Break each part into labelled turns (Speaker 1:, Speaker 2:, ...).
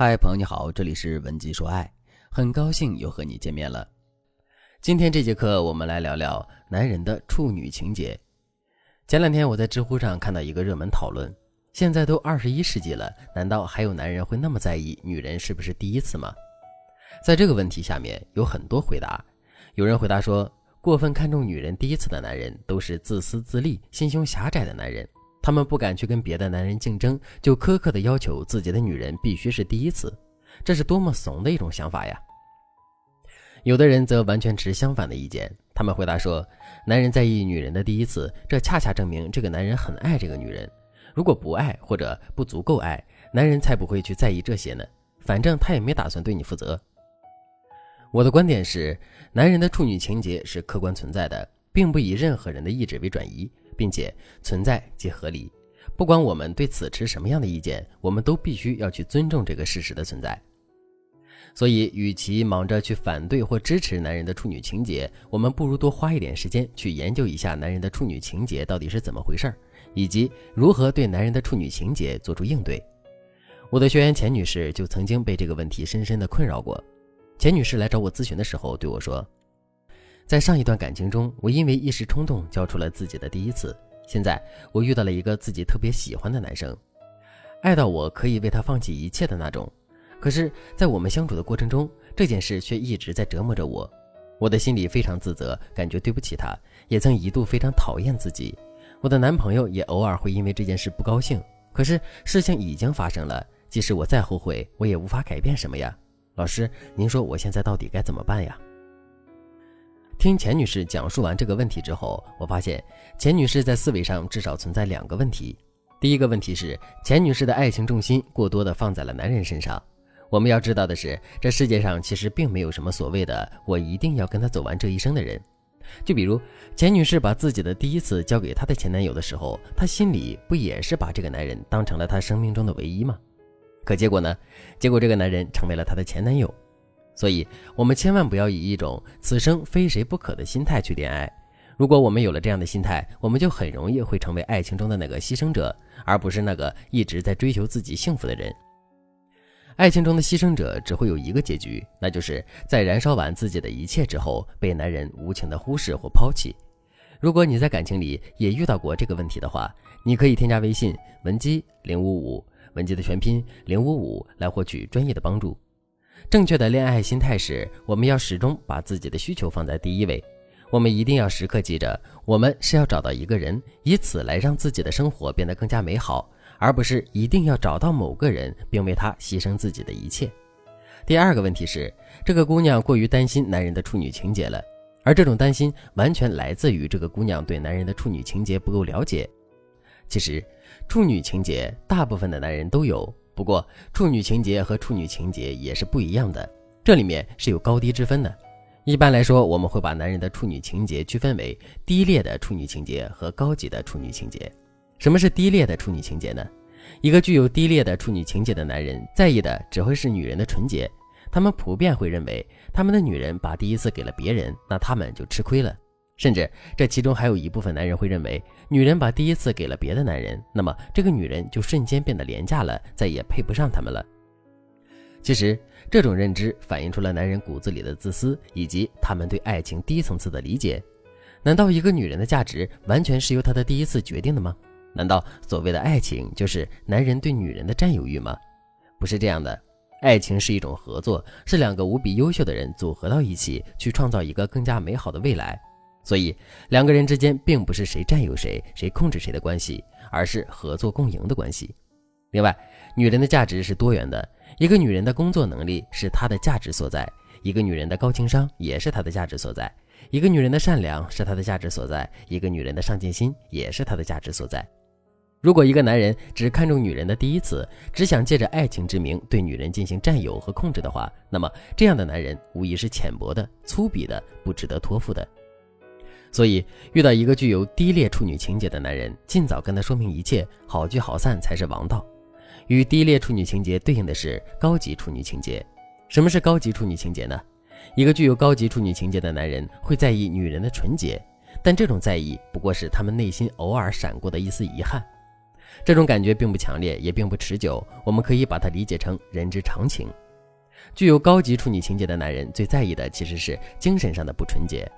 Speaker 1: 嗨，朋友你好，这里是文姬说爱，很高兴又和你见面了。今天这节课我们来聊聊男人的处女情节。前两天我在知乎上看到一个热门讨论：现在都二十一世纪了，难道还有男人会那么在意女人是不是第一次吗？在这个问题下面有很多回答。有人回答说，过分看重女人第一次的男人都是自私自利、心胸狭窄的男人。他们不敢去跟别的男人竞争，就苛刻的要求自己的女人必须是第一次，这是多么怂的一种想法呀！有的人则完全持相反的意见，他们回答说：男人在意女人的第一次，这恰恰证明这个男人很爱这个女人。如果不爱或者不足够爱，男人才不会去在意这些呢。反正他也没打算对你负责。我的观点是，男人的处女情节是客观存在的，并不以任何人的意志为转移。并且存在即合理，不管我们对此持什么样的意见，我们都必须要去尊重这个事实的存在。所以，与其忙着去反对或支持男人的处女情节，我们不如多花一点时间去研究一下男人的处女情节到底是怎么回事儿，以及如何对男人的处女情节做出应对。我的学员钱女士就曾经被这个问题深深的困扰过。钱女士来找我咨询的时候对我说。在上一段感情中，我因为一时冲动交出了自己的第一次。现在我遇到了一个自己特别喜欢的男生，爱到我可以为他放弃一切的那种。可是，在我们相处的过程中，这件事却一直在折磨着我。我的心里非常自责，感觉对不起他，也曾一度非常讨厌自己。我的男朋友也偶尔会因为这件事不高兴。可是事情已经发生了，即使我再后悔，我也无法改变什么呀。老师，您说我现在到底该怎么办呀？听钱女士讲述完这个问题之后，我发现钱女士在思维上至少存在两个问题。第一个问题是，钱女士的爱情重心过多的放在了男人身上。我们要知道的是，这世界上其实并没有什么所谓的“我一定要跟他走完这一生”的人。就比如钱女士把自己的第一次交给她的前男友的时候，她心里不也是把这个男人当成了她生命中的唯一吗？可结果呢？结果这个男人成为了她的前男友。所以，我们千万不要以一种此生非谁不可的心态去恋爱。如果我们有了这样的心态，我们就很容易会成为爱情中的那个牺牲者，而不是那个一直在追求自己幸福的人。爱情中的牺牲者只会有一个结局，那就是在燃烧完自己的一切之后，被男人无情的忽视或抛弃。如果你在感情里也遇到过这个问题的话，你可以添加微信文姬零五五，文姬的全拼零五五，来获取专业的帮助。正确的恋爱心态是，我们要始终把自己的需求放在第一位。我们一定要时刻记着，我们是要找到一个人，以此来让自己的生活变得更加美好，而不是一定要找到某个人，并为他牺牲自己的一切。第二个问题是，这个姑娘过于担心男人的处女情节了，而这种担心完全来自于这个姑娘对男人的处女情节不够了解。其实，处女情节大部分的男人都有。不过，处女情节和处女情节也是不一样的，这里面是有高低之分的。一般来说，我们会把男人的处女情节区分为低劣的处女情节和高级的处女情节。什么是低劣的处女情节呢？一个具有低劣的处女情节的男人，在意的只会是女人的纯洁，他们普遍会认为，他们的女人把第一次给了别人，那他们就吃亏了。甚至这其中还有一部分男人会认为，女人把第一次给了别的男人，那么这个女人就瞬间变得廉价了，再也配不上他们了。其实这种认知反映出了男人骨子里的自私，以及他们对爱情低层次的理解。难道一个女人的价值完全是由她的第一次决定的吗？难道所谓的爱情就是男人对女人的占有欲吗？不是这样的，爱情是一种合作，是两个无比优秀的人组合到一起，去创造一个更加美好的未来。所以，两个人之间并不是谁占有谁、谁控制谁的关系，而是合作共赢的关系。另外，女人的价值是多元的，一个女人的工作能力是她的价值所在，一个女人的高情商也是她的价值所在，一个女人的善良是她的价值所在，一个女人的上进心也是她的价值所在。如果一个男人只看重女人的第一次，只想借着爱情之名对女人进行占有和控制的话，那么这样的男人无疑是浅薄的、粗鄙的、不值得托付的。所以，遇到一个具有低劣处女情节的男人，尽早跟他说明一切，好聚好散才是王道。与低劣处女情节对应的是高级处女情节。什么是高级处女情节呢？一个具有高级处女情节的男人会在意女人的纯洁，但这种在意不过是他们内心偶尔闪过的一丝遗憾。这种感觉并不强烈，也并不持久。我们可以把它理解成人之常情。具有高级处女情节的男人最在意的其实是精神上的不纯洁。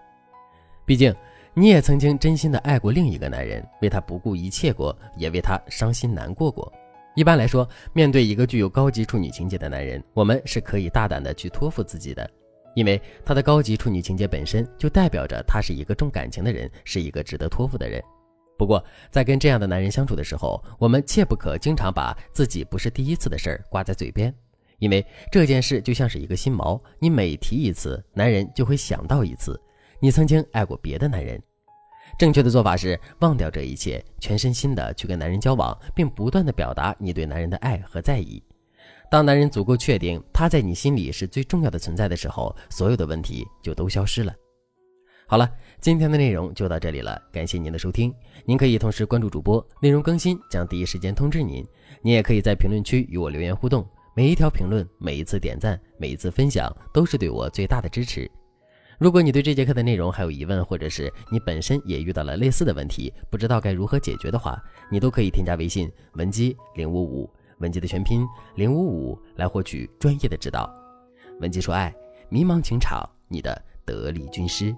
Speaker 1: 毕竟，你也曾经真心的爱过另一个男人，为他不顾一切过，也为他伤心难过过。一般来说，面对一个具有高级处女情节的男人，我们是可以大胆的去托付自己的，因为他的高级处女情节本身就代表着他是一个重感情的人，是一个值得托付的人。不过，在跟这样的男人相处的时候，我们切不可经常把自己不是第一次的事儿挂在嘴边，因为这件事就像是一个心锚，你每提一次，男人就会想到一次你曾经爱过别的男人。正确的做法是忘掉这一切，全身心的去跟男人交往，并不断的表达你对男人的爱和在意。当男人足够确定他在你心里是最重要的存在的时候，所有的问题就都消失了。好了，今天的内容就到这里了，感谢您的收听。您可以同时关注主播，内容更新将第一时间通知您。您也可以在评论区与我留言互动，每一条评论、每一次点赞、每一次分享，都是对我最大的支持。如果你对这节课的内容还有疑问，或者是你本身也遇到了类似的问题，不知道该如何解决的话，你都可以添加微信文姬零五五，文姬的全拼零五五，来获取专业的指导。文姬说爱，迷茫情场，你的得力军师。